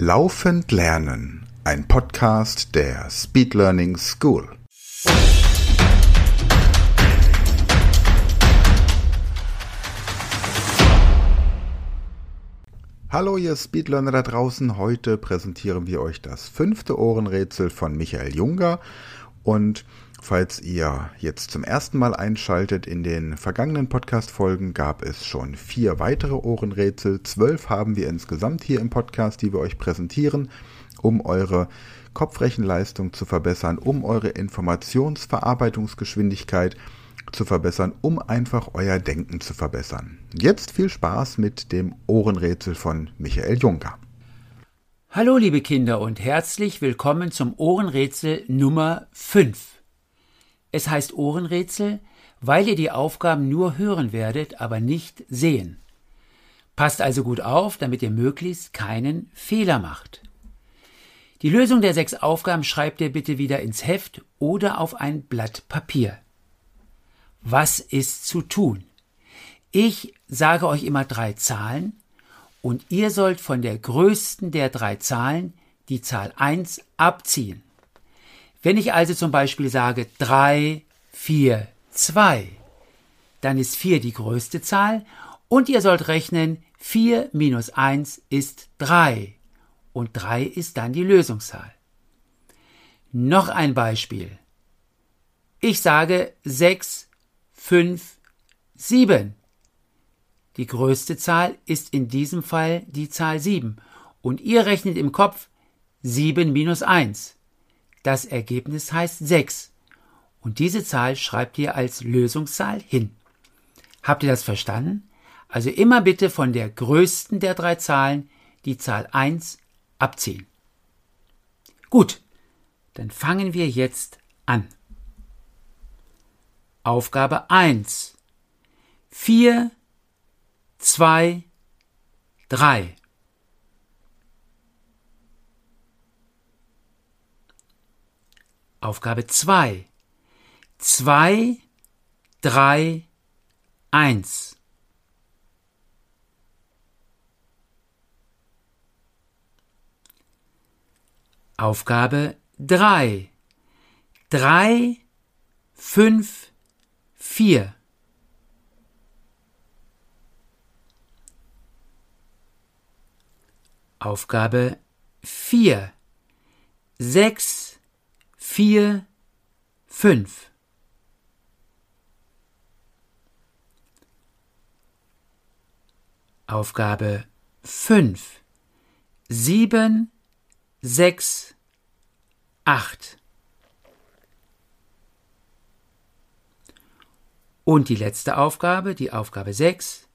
Laufend Lernen, ein Podcast der Speed Learning School. Hallo ihr Speedlearner da draußen, heute präsentieren wir euch das fünfte Ohrenrätsel von Michael Junger und Falls ihr jetzt zum ersten Mal einschaltet, in den vergangenen Podcast-Folgen gab es schon vier weitere Ohrenrätsel. Zwölf haben wir insgesamt hier im Podcast, die wir euch präsentieren, um eure Kopfrechenleistung zu verbessern, um eure Informationsverarbeitungsgeschwindigkeit zu verbessern, um einfach euer Denken zu verbessern. Jetzt viel Spaß mit dem Ohrenrätsel von Michael Juncker. Hallo liebe Kinder und herzlich willkommen zum Ohrenrätsel Nummer 5. Es heißt Ohrenrätsel, weil ihr die Aufgaben nur hören werdet, aber nicht sehen. Passt also gut auf, damit ihr möglichst keinen Fehler macht. Die Lösung der sechs Aufgaben schreibt ihr bitte wieder ins Heft oder auf ein Blatt Papier. Was ist zu tun? Ich sage euch immer drei Zahlen und ihr sollt von der größten der drei Zahlen die Zahl 1 abziehen. Wenn ich also zum Beispiel sage 3, 4, 2, dann ist 4 die größte Zahl und ihr sollt rechnen, 4 minus 1 ist 3 und 3 ist dann die Lösungszahl. Noch ein Beispiel. Ich sage 6, 5, 7. Die größte Zahl ist in diesem Fall die Zahl 7 und ihr rechnet im Kopf 7 minus 1. Das Ergebnis heißt 6. Und diese Zahl schreibt ihr als Lösungszahl hin. Habt ihr das verstanden? Also immer bitte von der größten der drei Zahlen die Zahl 1 abziehen. Gut, dann fangen wir jetzt an. Aufgabe 1. 4, 2, 3. Aufgabe 2. 2, 3, 1. Aufgabe 3. 3, 5, 4. Aufgabe 4. 6, vier, fünf. Aufgabe fünf, sieben, sechs, acht. Und die letzte Aufgabe, die Aufgabe sechs,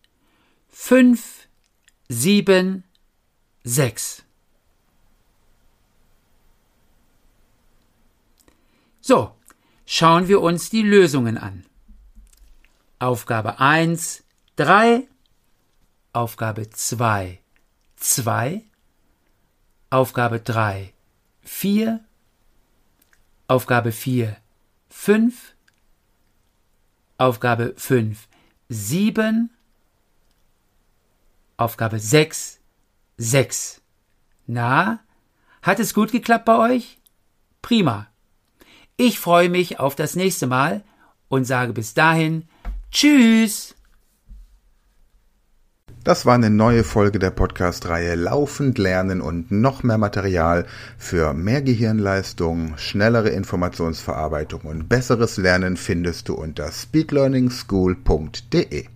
fünf, sieben, sechs. So, schauen wir uns die Lösungen an. Aufgabe 1, 3. Aufgabe 2, 2. Aufgabe 3, 4. Aufgabe 4, 5. Aufgabe 5, 7. Aufgabe 6, 6. Na, hat es gut geklappt bei euch? Prima. Ich freue mich auf das nächste Mal und sage bis dahin Tschüss. Das war eine neue Folge der Podcast-Reihe Laufend lernen und noch mehr Material für mehr Gehirnleistung, schnellere Informationsverarbeitung und besseres Lernen findest du unter speedlearningschool.de.